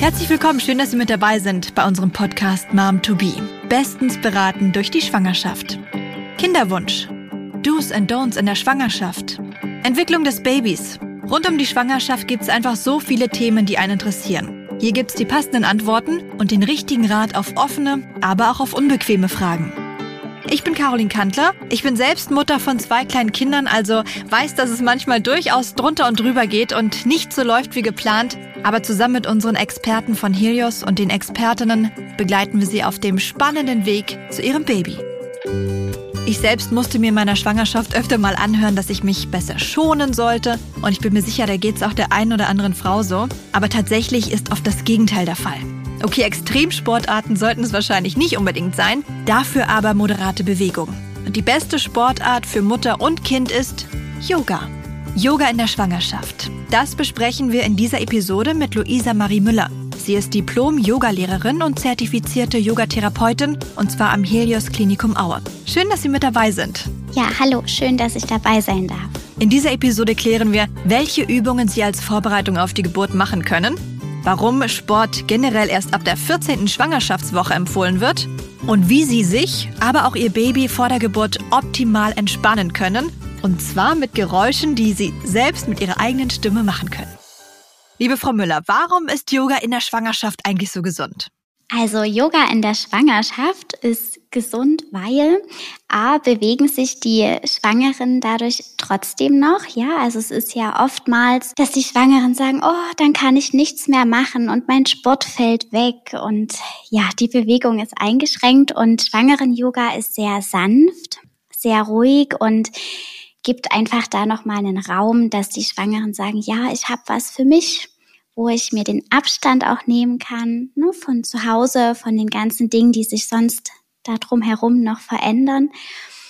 Herzlich willkommen, schön, dass Sie mit dabei sind bei unserem Podcast Mom to Be. Bestens beraten durch die Schwangerschaft. Kinderwunsch. Do's and Don'ts in der Schwangerschaft. Entwicklung des Babys. Rund um die Schwangerschaft gibt es einfach so viele Themen, die einen interessieren. Hier gibt es die passenden Antworten und den richtigen Rat auf offene, aber auch auf unbequeme Fragen. Ich bin Caroline Kantler. Ich bin selbst Mutter von zwei kleinen Kindern, also weiß, dass es manchmal durchaus drunter und drüber geht und nicht so läuft wie geplant. Aber zusammen mit unseren Experten von Helios und den Expertinnen begleiten wir sie auf dem spannenden Weg zu ihrem Baby. Ich selbst musste mir in meiner Schwangerschaft öfter mal anhören, dass ich mich besser schonen sollte. Und ich bin mir sicher, da geht es auch der einen oder anderen Frau so. Aber tatsächlich ist oft das Gegenteil der Fall. Okay, Extremsportarten sollten es wahrscheinlich nicht unbedingt sein, dafür aber moderate Bewegung. Und die beste Sportart für Mutter und Kind ist Yoga. Yoga in der Schwangerschaft. Das besprechen wir in dieser Episode mit Luisa Marie Müller. Sie ist Diplom-Yoga-Lehrerin und zertifizierte Yogatherapeutin und zwar am Helios Klinikum Aue. Schön, dass Sie mit dabei sind. Ja, hallo, schön, dass ich dabei sein darf. In dieser Episode klären wir, welche Übungen Sie als Vorbereitung auf die Geburt machen können warum Sport generell erst ab der 14. Schwangerschaftswoche empfohlen wird und wie Sie sich, aber auch Ihr Baby vor der Geburt optimal entspannen können. Und zwar mit Geräuschen, die Sie selbst mit Ihrer eigenen Stimme machen können. Liebe Frau Müller, warum ist Yoga in der Schwangerschaft eigentlich so gesund? Also Yoga in der Schwangerschaft ist gesund, weil A, bewegen sich die Schwangeren dadurch trotzdem noch. Ja, also es ist ja oftmals, dass die Schwangeren sagen, oh, dann kann ich nichts mehr machen und mein Sport fällt weg und ja, die Bewegung ist eingeschränkt und Schwangeren-Yoga ist sehr sanft, sehr ruhig und gibt einfach da nochmal einen Raum, dass die Schwangeren sagen, ja, ich habe was für mich wo ich mir den Abstand auch nehmen kann, ne, von zu Hause, von den ganzen Dingen, die sich sonst da drumherum noch verändern.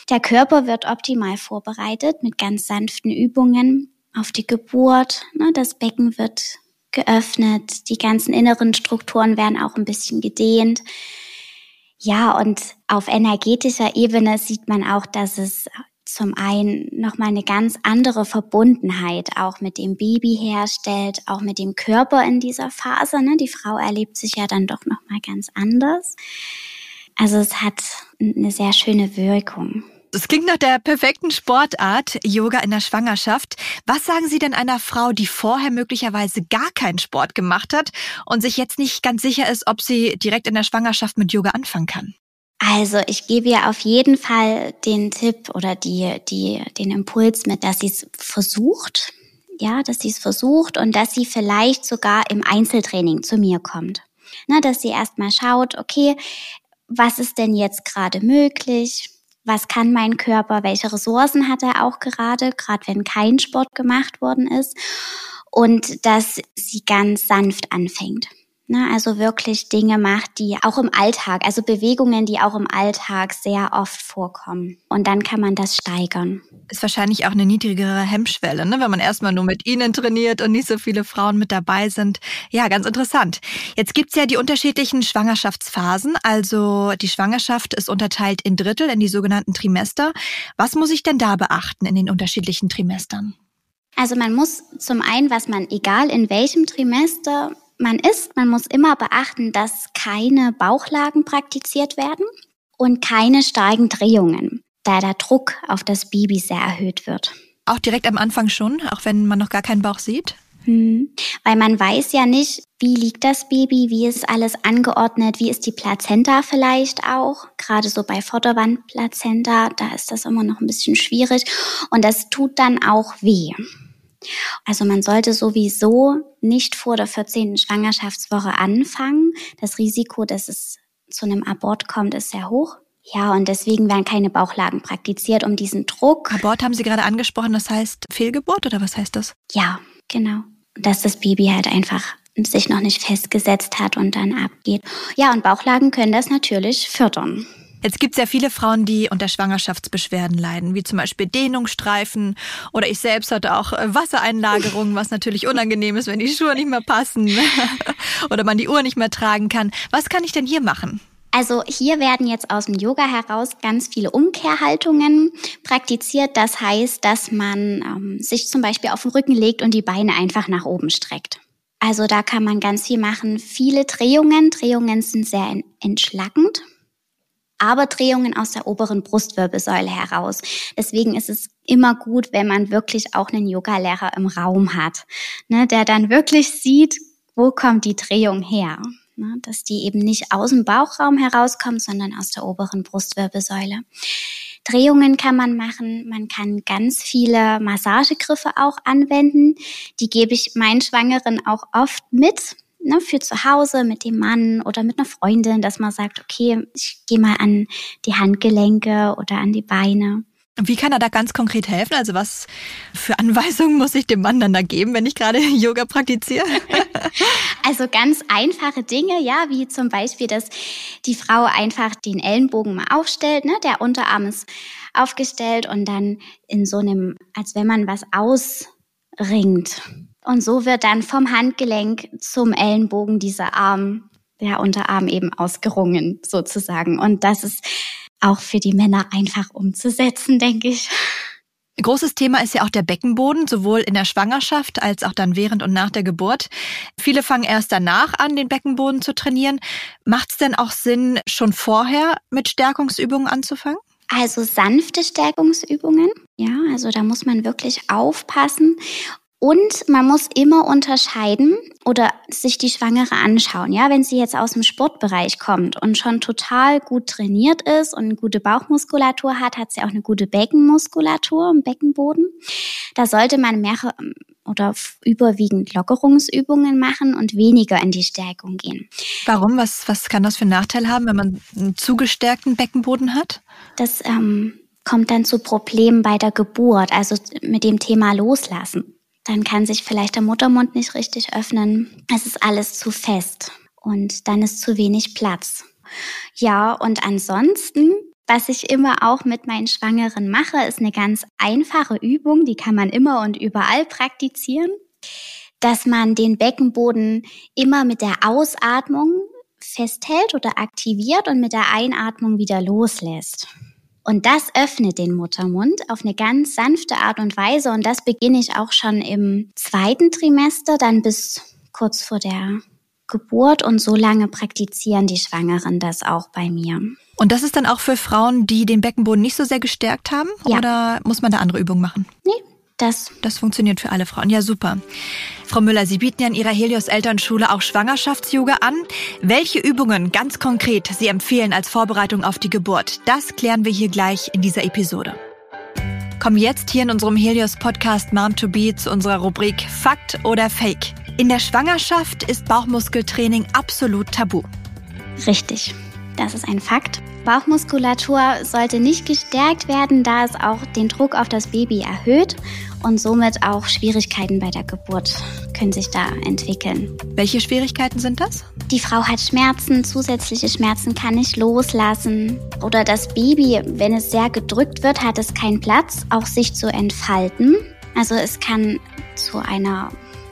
Der Körper wird optimal vorbereitet mit ganz sanften Übungen auf die Geburt. Ne, das Becken wird geöffnet, die ganzen inneren Strukturen werden auch ein bisschen gedehnt. Ja, und auf energetischer Ebene sieht man auch, dass es zum einen nochmal eine ganz andere Verbundenheit auch mit dem Baby herstellt, auch mit dem Körper in dieser Phase. Ne? Die Frau erlebt sich ja dann doch nochmal ganz anders. Also es hat eine sehr schöne Wirkung. Das klingt nach der perfekten Sportart, Yoga in der Schwangerschaft. Was sagen Sie denn einer Frau, die vorher möglicherweise gar keinen Sport gemacht hat und sich jetzt nicht ganz sicher ist, ob sie direkt in der Schwangerschaft mit Yoga anfangen kann? Also ich gebe ihr auf jeden Fall den Tipp oder die, die, den Impuls mit, dass sie es versucht. Ja, dass sie es versucht und dass sie vielleicht sogar im Einzeltraining zu mir kommt. Na, dass sie erstmal schaut, okay, was ist denn jetzt gerade möglich? Was kann mein Körper? Welche Ressourcen hat er auch gerade, gerade wenn kein Sport gemacht worden ist? Und dass sie ganz sanft anfängt. Ne, also wirklich Dinge macht, die auch im Alltag, also Bewegungen, die auch im Alltag sehr oft vorkommen. Und dann kann man das steigern. Ist wahrscheinlich auch eine niedrigere Hemmschwelle, ne? wenn man erstmal nur mit Ihnen trainiert und nicht so viele Frauen mit dabei sind. Ja, ganz interessant. Jetzt gibt's ja die unterschiedlichen Schwangerschaftsphasen. Also die Schwangerschaft ist unterteilt in Drittel, in die sogenannten Trimester. Was muss ich denn da beachten in den unterschiedlichen Trimestern? Also man muss zum einen, was man, egal in welchem Trimester man ist, man muss immer beachten, dass keine Bauchlagen praktiziert werden und keine starken Drehungen, da der Druck auf das Baby sehr erhöht wird. Auch direkt am Anfang schon, auch wenn man noch gar keinen Bauch sieht? Hm. Weil man weiß ja nicht, wie liegt das Baby, wie ist alles angeordnet, wie ist die Plazenta vielleicht auch. Gerade so bei Vorderwandplazenta, da ist das immer noch ein bisschen schwierig. Und das tut dann auch weh. Also man sollte sowieso nicht vor der 14. Schwangerschaftswoche anfangen. Das Risiko, dass es zu einem Abort kommt, ist sehr hoch. Ja, und deswegen werden keine Bauchlagen praktiziert, um diesen Druck. Abort haben Sie gerade angesprochen, das heißt Fehlgeburt oder was heißt das? Ja, genau. Dass das Baby halt einfach sich noch nicht festgesetzt hat und dann abgeht. Ja, und Bauchlagen können das natürlich fördern. Jetzt gibt es ja viele Frauen, die unter Schwangerschaftsbeschwerden leiden, wie zum Beispiel Dehnungsstreifen oder ich selbst hatte auch äh, Wassereinlagerungen, was natürlich unangenehm ist, wenn die Schuhe nicht mehr passen oder man die Uhr nicht mehr tragen kann. Was kann ich denn hier machen? Also hier werden jetzt aus dem Yoga heraus ganz viele Umkehrhaltungen praktiziert. Das heißt, dass man ähm, sich zum Beispiel auf den Rücken legt und die Beine einfach nach oben streckt. Also da kann man ganz viel machen. Viele Drehungen. Drehungen sind sehr entschlackend. Aber Drehungen aus der oberen Brustwirbelsäule heraus. Deswegen ist es immer gut, wenn man wirklich auch einen Yogalehrer im Raum hat, ne, der dann wirklich sieht, wo kommt die Drehung her ne, dass die eben nicht aus dem Bauchraum herauskommt, sondern aus der oberen Brustwirbelsäule. Drehungen kann man machen, man kann ganz viele Massagegriffe auch anwenden. Die gebe ich meinen Schwangeren auch oft mit, ne, für zu Hause mit dem Mann oder mit einer Freundin, dass man sagt, okay, ich gehe mal an die Handgelenke oder an die Beine. Wie kann er da ganz konkret helfen? Also was für Anweisungen muss ich dem Mann dann da geben, wenn ich gerade Yoga praktiziere? Also ganz einfache Dinge, ja, wie zum Beispiel, dass die Frau einfach den Ellenbogen mal aufstellt, ne? der Unterarm ist aufgestellt und dann in so einem, als wenn man was ausringt. Und so wird dann vom Handgelenk zum Ellenbogen dieser Arm, der Unterarm eben ausgerungen sozusagen. Und das ist auch für die Männer einfach umzusetzen, denke ich. Großes Thema ist ja auch der Beckenboden, sowohl in der Schwangerschaft als auch dann während und nach der Geburt. Viele fangen erst danach an, den Beckenboden zu trainieren. Macht es denn auch Sinn, schon vorher mit Stärkungsübungen anzufangen? Also sanfte Stärkungsübungen, ja, also da muss man wirklich aufpassen. Und man muss immer unterscheiden oder sich die Schwangere anschauen. Ja, wenn sie jetzt aus dem Sportbereich kommt und schon total gut trainiert ist und eine gute Bauchmuskulatur hat, hat sie auch eine gute Beckenmuskulatur im Beckenboden. Da sollte man mehrere oder überwiegend Lockerungsübungen machen und weniger in die Stärkung gehen. Warum? Was, was kann das für einen Nachteil haben, wenn man einen zugestärkten Beckenboden hat? Das ähm, kommt dann zu Problemen bei der Geburt, also mit dem Thema Loslassen dann kann sich vielleicht der Muttermund nicht richtig öffnen. Es ist alles zu fest und dann ist zu wenig Platz. Ja, und ansonsten, was ich immer auch mit meinen Schwangeren mache, ist eine ganz einfache Übung, die kann man immer und überall praktizieren, dass man den Beckenboden immer mit der Ausatmung festhält oder aktiviert und mit der Einatmung wieder loslässt. Und das öffnet den Muttermund auf eine ganz sanfte Art und Weise. Und das beginne ich auch schon im zweiten Trimester, dann bis kurz vor der Geburt. Und so lange praktizieren die Schwangeren das auch bei mir. Und das ist dann auch für Frauen, die den Beckenboden nicht so sehr gestärkt haben? Ja. Oder muss man da andere Übungen machen? Nee, das. Das funktioniert für alle Frauen. Ja, super. Frau Müller, Sie bieten ja in Ihrer Helios Elternschule auch Schwangerschafts-Yoga an. Welche Übungen ganz konkret Sie empfehlen als Vorbereitung auf die Geburt, das klären wir hier gleich in dieser Episode. Kommen jetzt hier in unserem Helios Podcast Mom to Be zu unserer Rubrik Fakt oder Fake. In der Schwangerschaft ist Bauchmuskeltraining absolut tabu. Richtig. Das ist ein Fakt. Bauchmuskulatur sollte nicht gestärkt werden, da es auch den Druck auf das Baby erhöht und somit auch Schwierigkeiten bei der Geburt können sich da entwickeln. Welche Schwierigkeiten sind das? Die Frau hat Schmerzen, zusätzliche Schmerzen kann nicht loslassen. Oder das Baby, wenn es sehr gedrückt wird, hat es keinen Platz, auch sich zu entfalten. Also es kann zu einer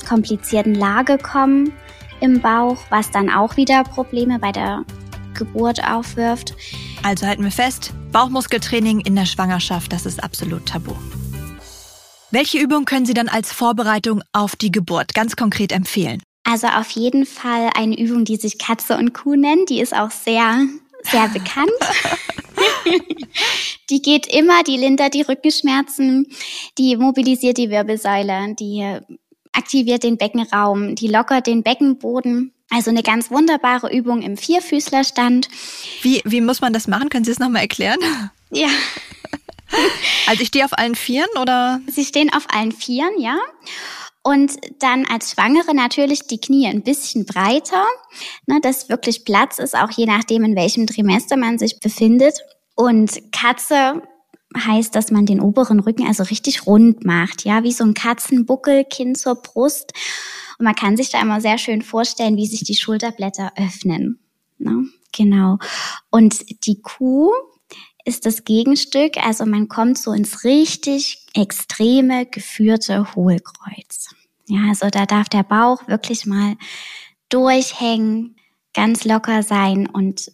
komplizierten Lage kommen im Bauch, was dann auch wieder Probleme bei der Geburt aufwirft. Also halten wir fest, Bauchmuskeltraining in der Schwangerschaft, das ist absolut tabu. Welche Übung können Sie dann als Vorbereitung auf die Geburt ganz konkret empfehlen? Also auf jeden Fall eine Übung, die sich Katze und Kuh nennt. Die ist auch sehr, sehr bekannt. die geht immer, die lindert die Rückenschmerzen, die mobilisiert die Wirbelsäule, die aktiviert den Beckenraum, die lockert den Beckenboden. Also eine ganz wunderbare Übung im Vierfüßlerstand. Wie, wie muss man das machen? Können Sie es nochmal erklären? Ja. Also ich stehe auf allen Vieren oder? Sie stehen auf allen Vieren, ja. Und dann als Schwangere natürlich die Knie ein bisschen breiter, ne, dass wirklich Platz ist, auch je nachdem, in welchem Trimester man sich befindet. Und Katze heißt, dass man den oberen Rücken also richtig rund macht, ja, wie so ein Katzenbuckel, Kinn zur Brust. Und man kann sich da immer sehr schön vorstellen, wie sich die Schulterblätter öffnen. Ne? Genau. Und die Kuh ist das Gegenstück, also man kommt so ins richtig extreme geführte Hohlkreuz. Ja, also da darf der Bauch wirklich mal durchhängen, ganz locker sein und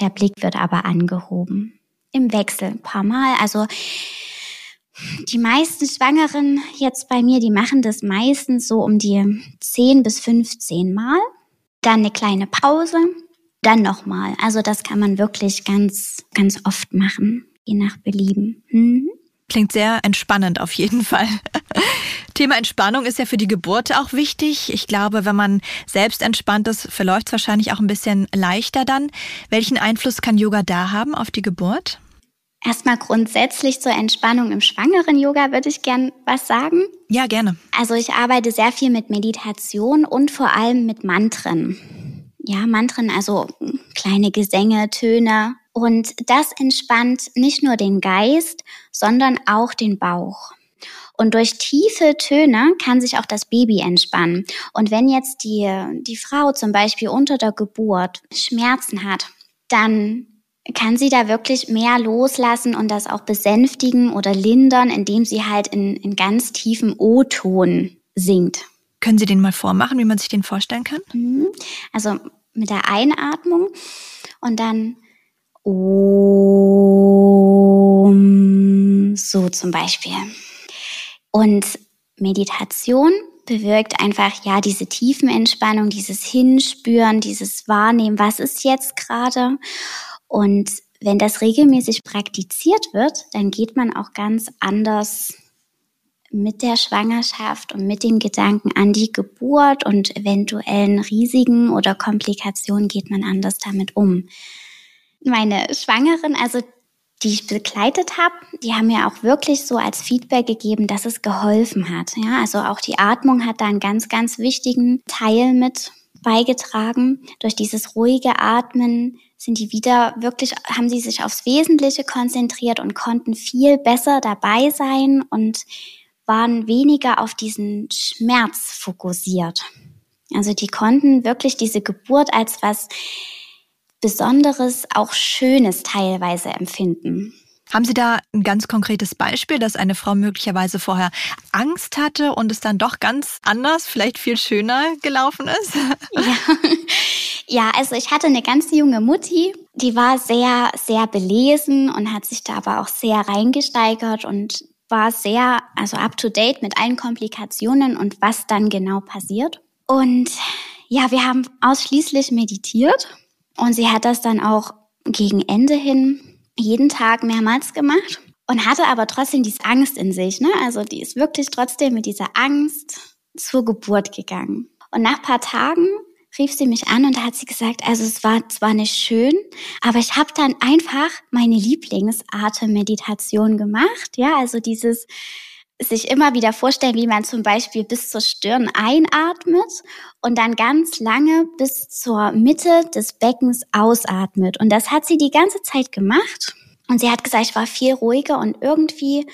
Der Blick wird aber angehoben. Im Wechsel ein paar Mal. Also die meisten Schwangeren jetzt bei mir, die machen das meistens so um die 10 bis 15 Mal. Dann eine kleine Pause, dann nochmal. Also das kann man wirklich ganz, ganz oft machen, je nach Belieben. Mhm. Klingt sehr entspannend auf jeden Fall. Thema Entspannung ist ja für die Geburt auch wichtig. Ich glaube, wenn man selbst entspannt ist, verläuft es wahrscheinlich auch ein bisschen leichter dann. Welchen Einfluss kann Yoga da haben auf die Geburt? Erstmal grundsätzlich zur Entspannung im schwangeren Yoga würde ich gern was sagen. Ja, gerne. Also ich arbeite sehr viel mit Meditation und vor allem mit Mantren. Ja, Mantren, also kleine Gesänge, Töne. Und das entspannt nicht nur den Geist, sondern auch den Bauch. Und durch tiefe Töne kann sich auch das Baby entspannen. Und wenn jetzt die, die Frau zum Beispiel unter der Geburt Schmerzen hat, dann kann sie da wirklich mehr loslassen und das auch besänftigen oder lindern, indem sie halt in, in ganz tiefem O-Ton singt. Können Sie den mal vormachen, wie man sich den vorstellen kann? Mhm. Also mit der Einatmung und dann Om, so zum Beispiel. Und Meditation bewirkt einfach ja diese Tiefenentspannung, dieses Hinspüren, dieses Wahrnehmen, was ist jetzt gerade. Und wenn das regelmäßig praktiziert wird, dann geht man auch ganz anders mit der Schwangerschaft und mit den Gedanken an die Geburt und eventuellen Risiken oder Komplikationen geht man anders damit um. Meine Schwangeren, also die ich begleitet habe, die haben mir auch wirklich so als Feedback gegeben, dass es geholfen hat. Ja, also auch die Atmung hat da einen ganz, ganz wichtigen Teil mit beigetragen. Durch dieses ruhige Atmen sind die wieder wirklich, haben sie sich aufs Wesentliche konzentriert und konnten viel besser dabei sein und waren weniger auf diesen Schmerz fokussiert. Also die konnten wirklich diese Geburt als was Besonderes, auch Schönes teilweise empfinden. Haben Sie da ein ganz konkretes Beispiel, dass eine Frau möglicherweise vorher Angst hatte und es dann doch ganz anders, vielleicht viel schöner gelaufen ist? Ja, ja also ich hatte eine ganz junge Mutti, die war sehr, sehr belesen und hat sich da aber auch sehr reingesteigert und war sehr, also up to date mit allen Komplikationen und was dann genau passiert. Und ja, wir haben ausschließlich meditiert und sie hat das dann auch gegen Ende hin jeden Tag mehrmals gemacht und hatte aber trotzdem diese Angst in sich. Ne? Also die ist wirklich trotzdem mit dieser Angst zur Geburt gegangen. Und nach paar Tagen rief sie mich an und da hat sie gesagt, also es war zwar nicht schön, aber ich habe dann einfach meine Lieblingsatemmeditation gemacht. Ja, also dieses sich immer wieder vorstellen, wie man zum Beispiel bis zur Stirn einatmet und dann ganz lange bis zur Mitte des Beckens ausatmet. Und das hat sie die ganze Zeit gemacht. Und sie hat gesagt, ich war viel ruhiger und irgendwie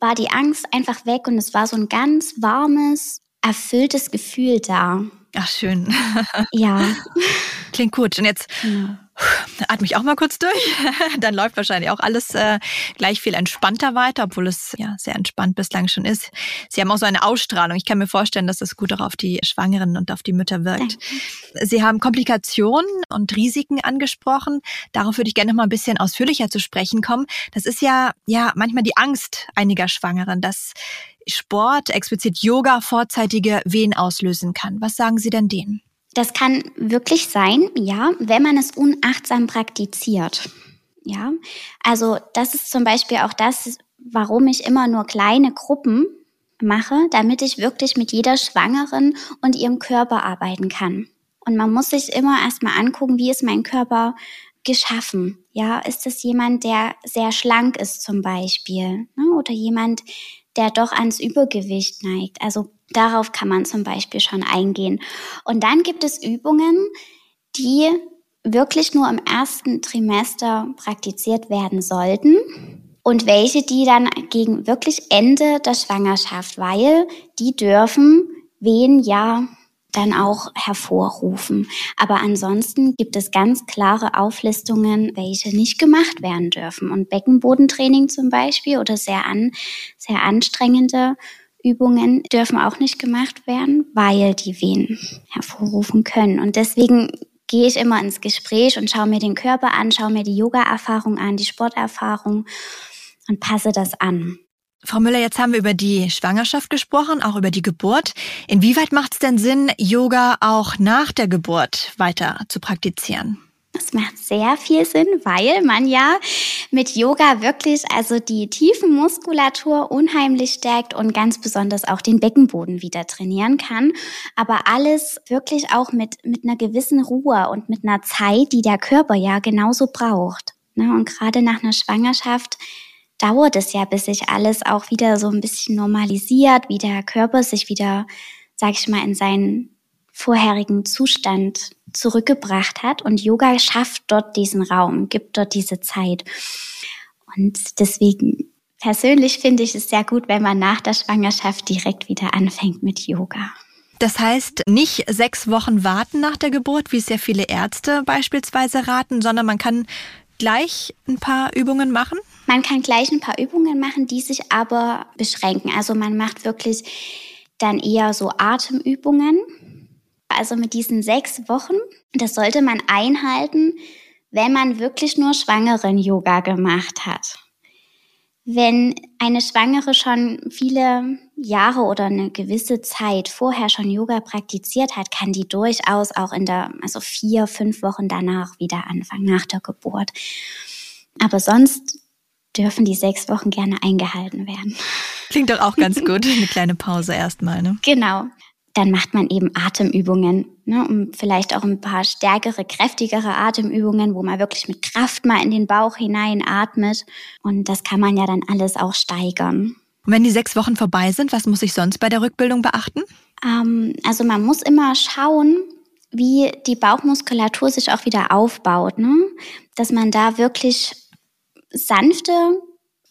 war die Angst einfach weg und es war so ein ganz warmes, erfülltes Gefühl da. Ach, schön. Ja. Klingt gut. Und jetzt ja. Atme ich auch mal kurz durch. Dann läuft wahrscheinlich auch alles äh, gleich viel entspannter weiter, obwohl es ja sehr entspannt bislang schon ist. Sie haben auch so eine Ausstrahlung. Ich kann mir vorstellen, dass das gut auch auf die Schwangeren und auf die Mütter wirkt. Danke. Sie haben Komplikationen und Risiken angesprochen. Darauf würde ich gerne noch mal ein bisschen ausführlicher zu sprechen kommen. Das ist ja ja manchmal die Angst einiger Schwangeren, dass Sport, explizit Yoga, vorzeitige Wehen auslösen kann. Was sagen Sie denn denen? Das kann wirklich sein, ja, wenn man es unachtsam praktiziert. Ja, also das ist zum Beispiel auch das, warum ich immer nur kleine Gruppen mache, damit ich wirklich mit jeder Schwangeren und ihrem Körper arbeiten kann. Und man muss sich immer erstmal angucken, wie ist mein Körper geschaffen? Ja, ist es jemand, der sehr schlank ist zum Beispiel? Ne? Oder jemand, der doch ans Übergewicht neigt. Also darauf kann man zum Beispiel schon eingehen. Und dann gibt es Übungen, die wirklich nur im ersten Trimester praktiziert werden sollten und welche die dann gegen wirklich Ende der Schwangerschaft, weil die dürfen wen ja dann auch hervorrufen. Aber ansonsten gibt es ganz klare Auflistungen, welche nicht gemacht werden dürfen. Und Beckenbodentraining zum Beispiel oder sehr, an, sehr anstrengende Übungen dürfen auch nicht gemacht werden, weil die Wehen hervorrufen können. Und deswegen gehe ich immer ins Gespräch und schaue mir den Körper an, schaue mir die Yoga-Erfahrung an, die Sporterfahrung und passe das an. Frau Müller, jetzt haben wir über die Schwangerschaft gesprochen, auch über die Geburt. Inwieweit macht es denn Sinn, Yoga auch nach der Geburt weiter zu praktizieren? Das macht sehr viel Sinn, weil man ja mit Yoga wirklich also die Tiefenmuskulatur unheimlich stärkt und ganz besonders auch den Beckenboden wieder trainieren kann. Aber alles wirklich auch mit, mit einer gewissen Ruhe und mit einer Zeit, die der Körper ja genauso braucht. Ne, und gerade nach einer Schwangerschaft dauert es ja, bis sich alles auch wieder so ein bisschen normalisiert, wie der Körper sich wieder, sag ich mal, in seinen vorherigen Zustand zurückgebracht hat. Und Yoga schafft dort diesen Raum, gibt dort diese Zeit. Und deswegen persönlich finde ich es sehr gut, wenn man nach der Schwangerschaft direkt wieder anfängt mit Yoga. Das heißt, nicht sechs Wochen warten nach der Geburt, wie es ja viele Ärzte beispielsweise raten, sondern man kann gleich ein paar Übungen machen? Man kann gleich ein paar Übungen machen, die sich aber beschränken. Also man macht wirklich dann eher so Atemübungen also mit diesen sechs Wochen, das sollte man einhalten, wenn man wirklich nur Schwangeren-Yoga gemacht hat. Wenn eine Schwangere schon viele Jahre oder eine gewisse Zeit vorher schon Yoga praktiziert hat, kann die durchaus auch in der, also vier, fünf Wochen danach wieder anfangen, nach der Geburt. Aber sonst dürfen die sechs Wochen gerne eingehalten werden. Klingt doch auch ganz gut. Eine kleine Pause erstmal, ne? Genau dann macht man eben Atemübungen, ne, um vielleicht auch ein paar stärkere, kräftigere Atemübungen, wo man wirklich mit Kraft mal in den Bauch hinein atmet. Und das kann man ja dann alles auch steigern. Und wenn die sechs Wochen vorbei sind, was muss ich sonst bei der Rückbildung beachten? Ähm, also man muss immer schauen, wie die Bauchmuskulatur sich auch wieder aufbaut, ne? dass man da wirklich sanfte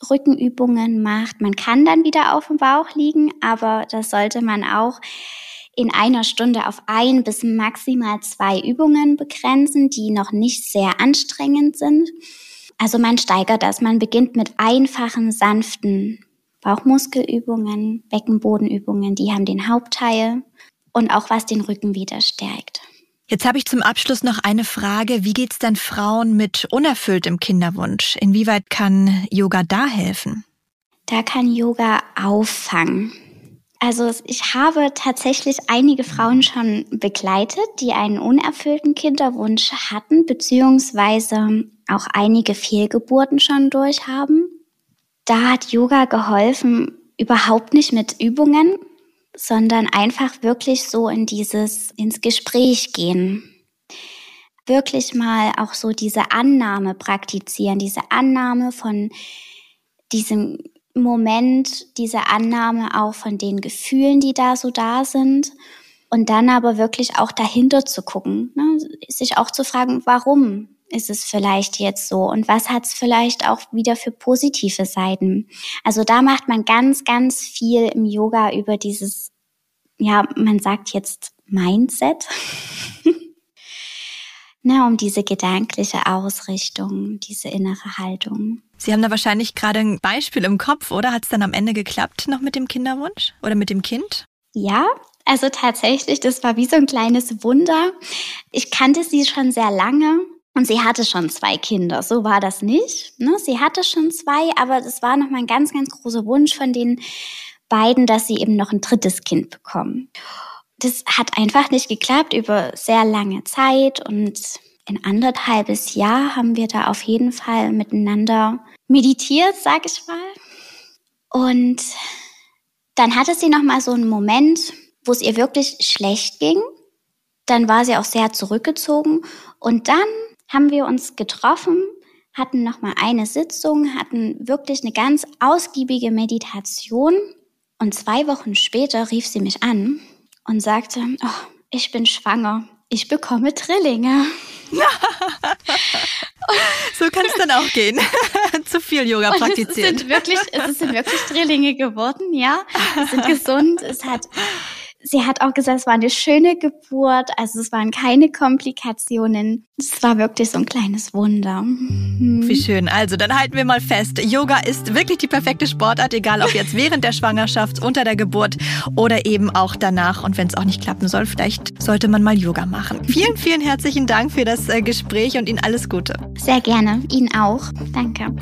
Rückenübungen macht. Man kann dann wieder auf dem Bauch liegen, aber das sollte man auch in einer Stunde auf ein bis maximal zwei Übungen begrenzen, die noch nicht sehr anstrengend sind. Also man steigert das. Man beginnt mit einfachen, sanften Bauchmuskelübungen, Beckenbodenübungen, die haben den Hauptteil und auch was den Rücken wieder stärkt. Jetzt habe ich zum Abschluss noch eine Frage. Wie geht es denn Frauen mit unerfülltem Kinderwunsch? Inwieweit kann Yoga da helfen? Da kann Yoga auffangen. Also ich habe tatsächlich einige Frauen schon begleitet, die einen unerfüllten Kinderwunsch hatten, beziehungsweise auch einige Fehlgeburten schon durchhaben. Da hat Yoga geholfen, überhaupt nicht mit Übungen, sondern einfach wirklich so in dieses, ins Gespräch gehen. Wirklich mal auch so diese Annahme praktizieren, diese Annahme von diesem Moment diese Annahme auch von den Gefühlen, die da so da sind. Und dann aber wirklich auch dahinter zu gucken, ne? sich auch zu fragen, warum ist es vielleicht jetzt so und was hat es vielleicht auch wieder für positive Seiten. Also da macht man ganz, ganz viel im Yoga über dieses, ja, man sagt jetzt Mindset. ne, um diese gedankliche Ausrichtung, diese innere Haltung. Sie haben da wahrscheinlich gerade ein Beispiel im Kopf, oder? Hat es dann am Ende geklappt noch mit dem Kinderwunsch oder mit dem Kind? Ja, also tatsächlich, das war wie so ein kleines Wunder. Ich kannte sie schon sehr lange und sie hatte schon zwei Kinder. So war das nicht. Ne? Sie hatte schon zwei, aber das war noch mal ein ganz, ganz großer Wunsch von den beiden, dass sie eben noch ein drittes Kind bekommen. Das hat einfach nicht geklappt über sehr lange Zeit und in anderthalbes Jahr haben wir da auf jeden Fall miteinander meditiert, sag ich mal. Und dann hatte sie noch mal so einen Moment, wo es ihr wirklich schlecht ging. Dann war sie auch sehr zurückgezogen und dann haben wir uns getroffen, hatten noch mal eine Sitzung, hatten wirklich eine ganz ausgiebige Meditation und zwei Wochen später rief sie mich an und sagte, oh, ich bin schwanger, ich bekomme Trillinge. so kann es dann auch gehen. Zu viel Yoga praktizieren. Es sind wirklich, es sind wirklich Drillinge geworden, ja. Es sind gesund. Es hat sie hat auch gesagt, es war eine schöne Geburt, also es waren keine Komplikationen. Es war wirklich so ein kleines Wunder. Hm. Wie schön. Also, dann halten wir mal fest. Yoga ist wirklich die perfekte Sportart, egal ob jetzt während der Schwangerschaft, unter der Geburt oder eben auch danach. Und wenn es auch nicht klappen soll, vielleicht sollte man mal Yoga machen. Vielen, vielen herzlichen Dank für das äh, Gespräch und Ihnen alles Gute. Sehr gerne. Ihnen auch. Danke.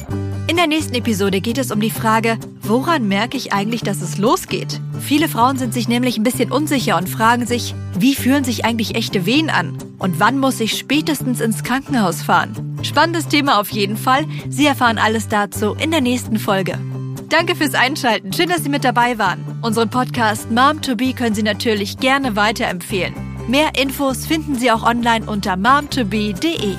In der nächsten Episode geht es um die Frage, woran merke ich eigentlich, dass es losgeht? Viele Frauen sind sich nämlich ein bisschen unsicher und fragen sich, wie fühlen sich eigentlich echte Wehen an? Und wann muss ich spätestens ins Krankenhaus fahren? Spannendes Thema auf jeden Fall. Sie erfahren alles dazu in der nächsten Folge. Danke fürs Einschalten. Schön, dass Sie mit dabei waren. Unseren Podcast Mom to Be können Sie natürlich gerne weiterempfehlen. Mehr Infos finden Sie auch online unter momtobe.de.